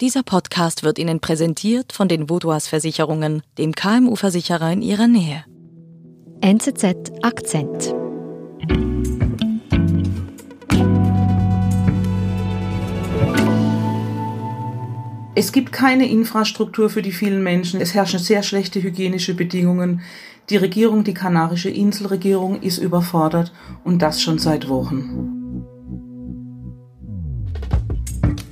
Dieser Podcast wird Ihnen präsentiert von den Vodouas Versicherungen, dem KMU-Versicherer in Ihrer Nähe. NZZ Akzent. Es gibt keine Infrastruktur für die vielen Menschen. Es herrschen sehr schlechte hygienische Bedingungen. Die Regierung, die kanarische Inselregierung, ist überfordert und das schon seit Wochen.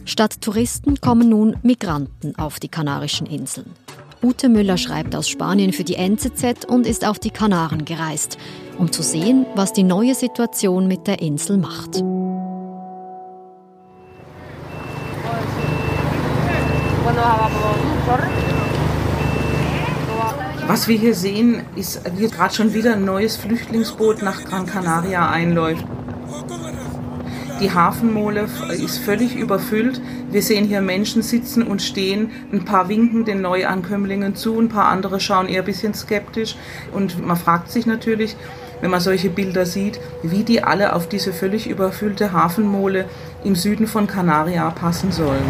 Statt Touristen kommen nun Migranten auf die Kanarischen Inseln. Ute Müller schreibt aus Spanien für die NZZ und ist auf die Kanaren gereist, um zu sehen, was die neue Situation mit der Insel macht. Was wir hier sehen, ist, wie gerade schon wieder ein neues Flüchtlingsboot nach Gran Canaria einläuft. Die Hafenmole ist völlig überfüllt. Wir sehen hier Menschen sitzen und stehen. Ein paar winken den Neuankömmlingen zu, ein paar andere schauen eher ein bisschen skeptisch. Und man fragt sich natürlich, wenn man solche Bilder sieht, wie die alle auf diese völlig überfüllte Hafenmole im Süden von Kanaria passen sollen.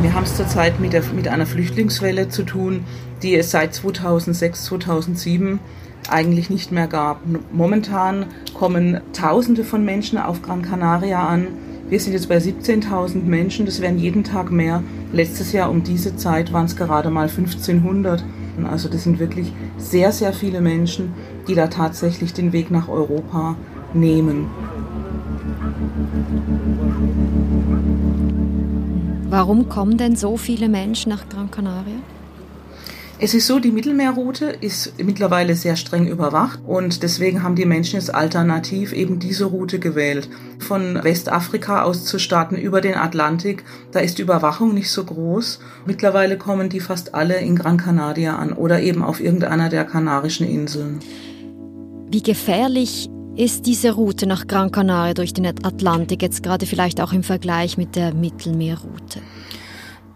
Wir haben es zurzeit mit, der, mit einer Flüchtlingswelle zu tun, die es seit 2006, 2007 eigentlich nicht mehr gab. Momentan kommen Tausende von Menschen auf Gran Canaria an. Wir sind jetzt bei 17.000 Menschen, das werden jeden Tag mehr. Letztes Jahr um diese Zeit waren es gerade mal 1500. Also das sind wirklich sehr, sehr viele Menschen, die da tatsächlich den Weg nach Europa nehmen. Warum kommen denn so viele Menschen nach Gran Canaria? Es ist so, die Mittelmeerroute ist mittlerweile sehr streng überwacht und deswegen haben die Menschen jetzt alternativ eben diese Route gewählt. Von Westafrika aus zu starten über den Atlantik, da ist die Überwachung nicht so groß. Mittlerweile kommen die fast alle in Gran Canaria an oder eben auf irgendeiner der Kanarischen Inseln. Wie gefährlich ist diese Route nach Gran Canaria durch den Atlantik jetzt gerade vielleicht auch im Vergleich mit der Mittelmeerroute?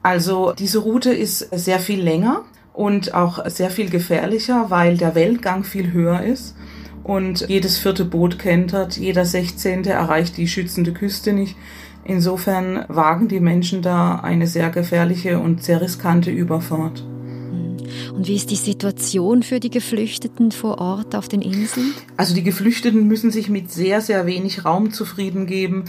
Also diese Route ist sehr viel länger und auch sehr viel gefährlicher, weil der Weltgang viel höher ist und jedes vierte Boot kentert, jeder sechzehnte erreicht die schützende Küste nicht. Insofern wagen die Menschen da eine sehr gefährliche und sehr riskante Überfahrt. Und wie ist die Situation für die Geflüchteten vor Ort auf den Inseln? Also die Geflüchteten müssen sich mit sehr, sehr wenig Raum zufrieden geben.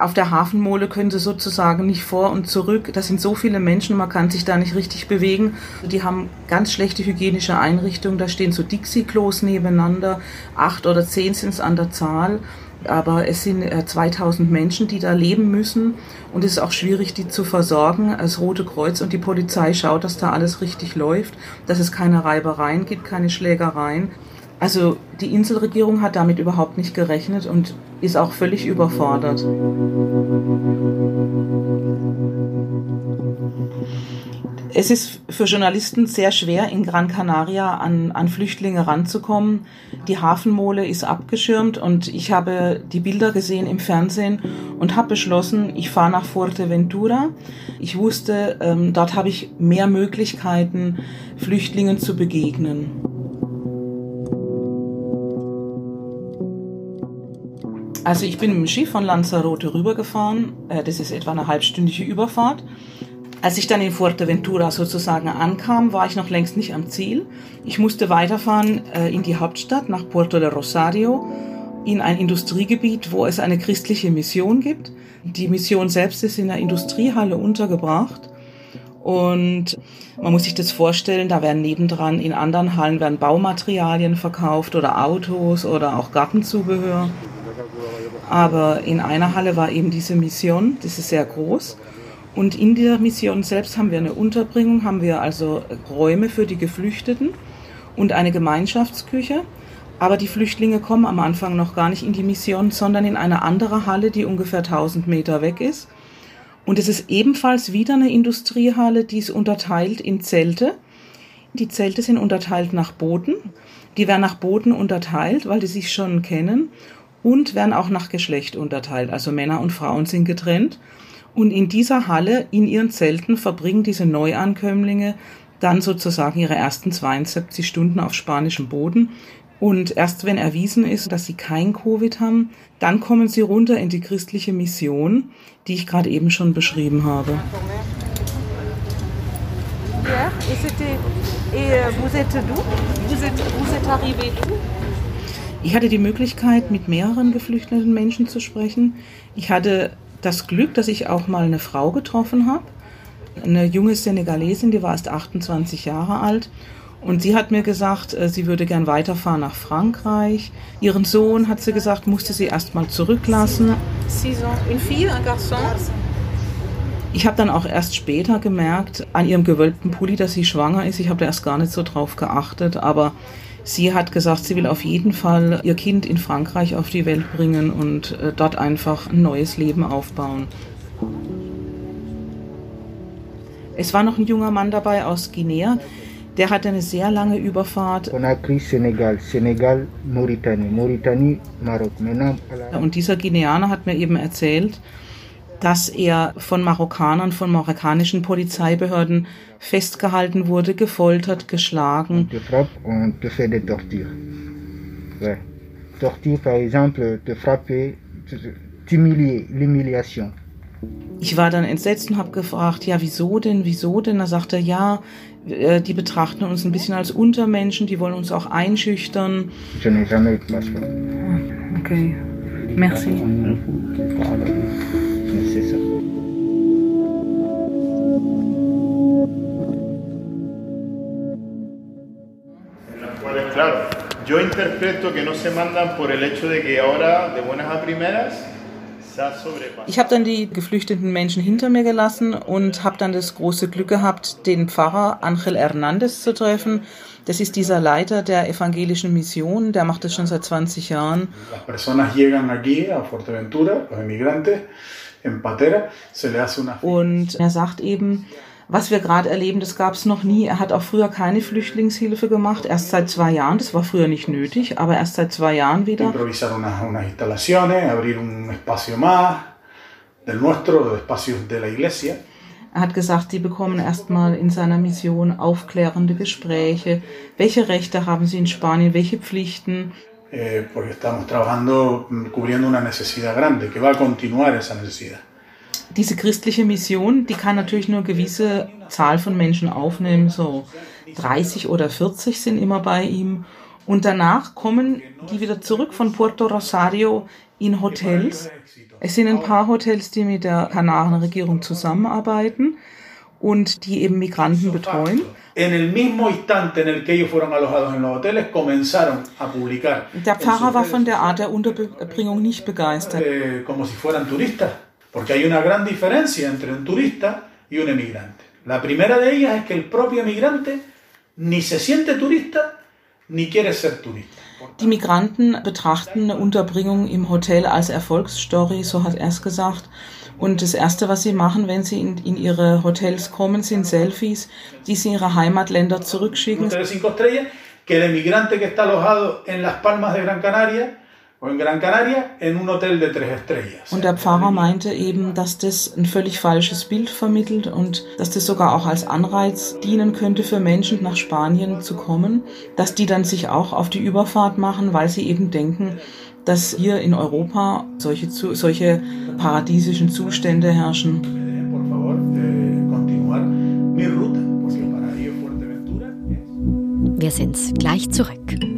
Auf der Hafenmole können sie sozusagen nicht vor und zurück. Das sind so viele Menschen, man kann sich da nicht richtig bewegen. Die haben ganz schlechte hygienische Einrichtungen. Da stehen so Dixie-Klos nebeneinander. Acht oder zehn sind es an der Zahl. Aber es sind 2000 äh, Menschen, die da leben müssen. Und es ist auch schwierig, die zu versorgen. Als Rote Kreuz und die Polizei schaut, dass da alles richtig läuft, dass es keine Reibereien gibt, keine Schlägereien. Also die Inselregierung hat damit überhaupt nicht gerechnet und ist auch völlig überfordert. Es ist für Journalisten sehr schwer, in Gran Canaria an, an Flüchtlinge ranzukommen. Die Hafenmole ist abgeschirmt und ich habe die Bilder gesehen im Fernsehen und habe beschlossen, ich fahre nach Fuerteventura. Ich wusste, ähm, dort habe ich mehr Möglichkeiten, Flüchtlingen zu begegnen. Also ich bin mit dem Schiff von Lanzarote rübergefahren. Äh, das ist etwa eine halbstündige Überfahrt. Als ich dann in Fuerteventura sozusagen ankam, war ich noch längst nicht am Ziel. Ich musste weiterfahren äh, in die Hauptstadt nach Puerto de Rosario, in ein Industriegebiet, wo es eine christliche Mission gibt. Die Mission selbst ist in einer Industriehalle untergebracht. Und man muss sich das vorstellen, da werden nebendran in anderen Hallen werden Baumaterialien verkauft oder Autos oder auch Gartenzubehör. Aber in einer Halle war eben diese Mission, das ist sehr groß. Und in dieser Mission selbst haben wir eine Unterbringung, haben wir also Räume für die Geflüchteten und eine Gemeinschaftsküche. Aber die Flüchtlinge kommen am Anfang noch gar nicht in die Mission, sondern in eine andere Halle, die ungefähr 1000 Meter weg ist. Und es ist ebenfalls wieder eine Industriehalle, die ist unterteilt in Zelte. Die Zelte sind unterteilt nach Booten. Die werden nach Booten unterteilt, weil die sich schon kennen und werden auch nach Geschlecht unterteilt. Also Männer und Frauen sind getrennt. Und in dieser Halle, in ihren Zelten, verbringen diese Neuankömmlinge dann sozusagen ihre ersten 72 Stunden auf spanischem Boden, Und erst wenn erwiesen ist, dass sie kein Covid haben, dann kommen sie runter in die christliche Mission, die ich gerade eben schon beschrieben habe. Ich hatte die Möglichkeit, mit mehreren geflüchteten Menschen zu sprechen. Ich hatte das Glück, dass ich auch mal eine Frau getroffen habe, eine junge Senegalesin, die war erst 28 Jahre alt und sie hat mir gesagt, äh, sie würde gern weiterfahren nach Frankreich. Ihren Sohn, hat sie gesagt, musste sie erstmal zurücklassen. Ich habe dann auch erst später gemerkt, an ihrem gewölbten Pulli, dass sie schwanger ist. Ich habe da erst gar nicht so drauf geachtet, aber sie hat gesagt, sie will auf jeden Fall ihr Kind in Frankreich auf die Welt bringen und äh, dort einfach ein neues Leben aufbauen. Es war noch ein junger Mann dabei aus Guinea, der hatte eine sehr lange Überfahrt. Conakry, Senegal, Senegal, Mauritanie, Mauritanie, Marok. Und dieser Guineaner hat mir eben erzählt, dass er von Marokkanern, von marokkanischen Polizeibehörden festgehalten wurde, gefoltert, geschlagen. Ich war dann entsetzt und habe gefragt, ja, wieso denn, wieso denn? Da sagte er, ja, äh, die betrachten uns ein bisschen als Untermenschen, die wollen uns auch einschüchtern. Ah, Okay, merci. Yo interpreto que no se mandan por el hecho de que ahora, de buenas a primeras, ich habe dann die geflüchteten Menschen hinter mir gelassen und habe dann das große Glück gehabt, den Pfarrer Angel Hernandez zu treffen. Das ist dieser Leiter der evangelischen Mission, der macht das schon seit 20 Jahren. Und er sagt eben, was wir gerade erleben, das gab es noch nie. Er hat auch früher keine Flüchtlingshilfe gemacht, erst seit zwei Jahren. Das war früher nicht nötig, aber erst seit zwei Jahren wieder. Improvisar unas, unas instalaciones, abrir un espacio más del nuestro, espacios de la iglesia. Er hat gesagt, sie bekommen erstmal in seiner Mission aufklärende Gespräche. Welche Rechte haben sie in Spanien? Welche Pflichten? Eh, porque estamos trabajando cubriendo una necesidad grande, que va a continuar esa necesidad diese christliche Mission, die kann natürlich nur eine gewisse Zahl von Menschen aufnehmen, so 30 oder 40 sind immer bei ihm. Und danach kommen die wieder zurück von Puerto Rosario in Hotels. Es sind ein paar Hotels, die mit der Kanarenregierung zusammenarbeiten und die eben Migranten betreuen. Der Pfarrer war von der Art der Unterbringung nicht begeistert. Porque hay una gran diferencia entre un turista y un emigrante. La primera de ellas es que el propio emigrante ni se siente turista ni quiere ser turista. Die Migranten betrachten eine Unterbringung im Hotel als Erfolgsstory, so hat er es gesagt. Und das Erste, was sie machen, wenn sie in, in ihre Hotels kommen, sind Selfies, die sie in ihre Heimatländer zurückschicken. Que el emigrante que está alojado en Las Palmas de Gran Canaria und der Pfarrer meinte eben, dass das ein völlig falsches Bild vermittelt und dass das sogar auch als Anreiz dienen könnte für Menschen nach Spanien zu kommen, dass die dann sich auch auf die Überfahrt machen, weil sie eben denken, dass hier in Europa solche, solche paradiesischen Zustände herrschen. Wir sind gleich zurück.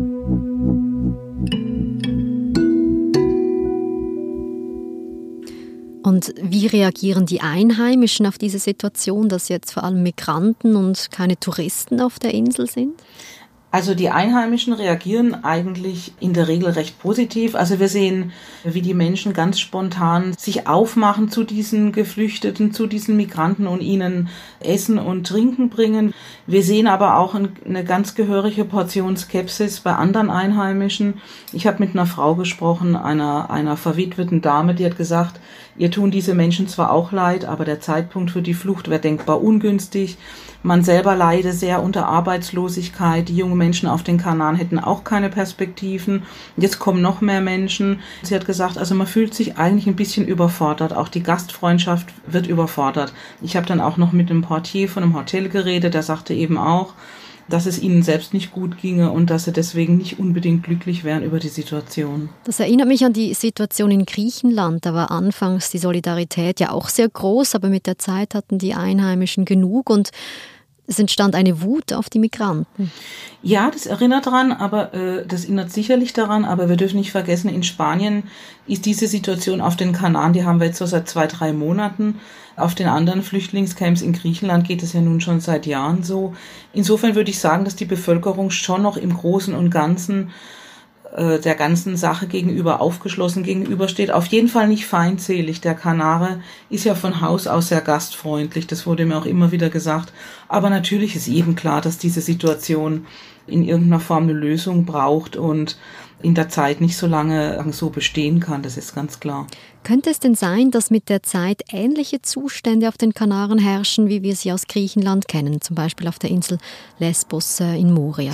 Und wie reagieren die Einheimischen auf diese Situation, dass jetzt vor allem Migranten und keine Touristen auf der Insel sind? Also die Einheimischen reagieren eigentlich in der Regel recht positiv. Also wir sehen, wie die Menschen ganz spontan sich aufmachen zu diesen Geflüchteten, zu diesen Migranten und ihnen Essen und Trinken bringen. Wir sehen aber auch eine ganz gehörige Portion Skepsis bei anderen Einheimischen. Ich habe mit einer Frau gesprochen, einer, einer verwitweten Dame, die hat gesagt, ihr tun diese Menschen zwar auch leid, aber der Zeitpunkt für die Flucht wäre denkbar ungünstig. Man selber leide sehr unter Arbeitslosigkeit. Die jungen Menschen auf den Kanaren hätten auch keine Perspektiven. Jetzt kommen noch mehr Menschen. Sie hat gesagt, also man fühlt sich eigentlich ein bisschen überfordert. Auch die Gastfreundschaft wird überfordert. Ich habe dann auch noch mit dem Portier von einem Hotel geredet. Der sagte eben auch, dass es ihnen selbst nicht gut ginge und dass sie deswegen nicht unbedingt glücklich wären über die Situation. Das erinnert mich an die Situation in Griechenland. Da war anfangs die Solidarität ja auch sehr groß, aber mit der Zeit hatten die Einheimischen genug und es entstand eine Wut auf die Migranten. Ja, das erinnert daran, aber äh, das erinnert sicherlich daran, aber wir dürfen nicht vergessen, in Spanien ist diese Situation auf den Kanaren, die haben wir jetzt so seit zwei, drei Monaten. Auf den anderen Flüchtlingscamps in Griechenland geht es ja nun schon seit Jahren so. Insofern würde ich sagen, dass die Bevölkerung schon noch im Großen und Ganzen äh, der ganzen Sache gegenüber aufgeschlossen gegenübersteht. Auf jeden Fall nicht feindselig. Der Kanare ist ja von Haus aus sehr gastfreundlich. Das wurde mir auch immer wieder gesagt. Aber natürlich ist jedem klar, dass diese Situation in irgendeiner Form eine Lösung braucht und in der Zeit nicht so lange so bestehen kann. Das ist ganz klar. Könnte es denn sein, dass mit der Zeit ähnliche Zustände auf den Kanaren herrschen, wie wir sie aus Griechenland kennen, zum Beispiel auf der Insel Lesbos äh, in Moria?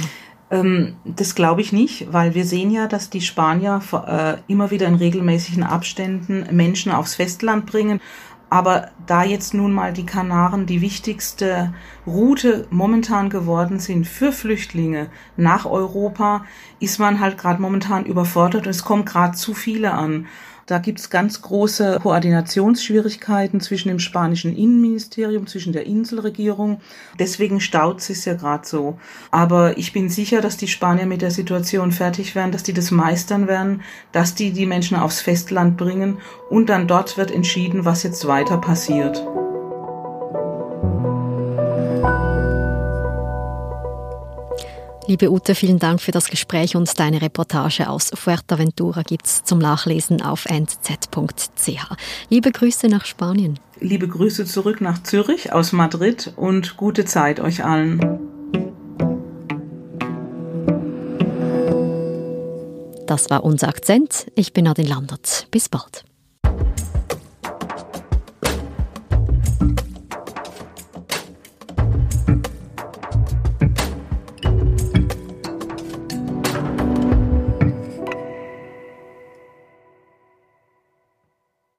Ähm, das glaube ich nicht, weil wir sehen ja, dass die Spanier äh, immer wieder in regelmäßigen Abständen Menschen aufs Festland bringen. Aber da jetzt nun mal die Kanaren die wichtigste Route momentan geworden sind für Flüchtlinge nach Europa, ist man halt gerade momentan überfordert und es kommen gerade zu viele an. Da gibt es ganz große Koordinationsschwierigkeiten zwischen dem spanischen Innenministerium, zwischen der Inselregierung. Deswegen staut es ja gerade so. Aber ich bin sicher, dass die Spanier mit der Situation fertig werden, dass die das meistern werden, dass die die Menschen aufs Festland bringen und dann dort wird entschieden, was jetzt weiter passiert. Liebe Ute, vielen Dank für das Gespräch und deine Reportage aus Fuerteventura gibt es zum Nachlesen auf nz.ch. Liebe Grüße nach Spanien. Liebe Grüße zurück nach Zürich aus Madrid und gute Zeit euch allen. Das war unser Akzent. Ich bin Nadine Landert. Bis bald.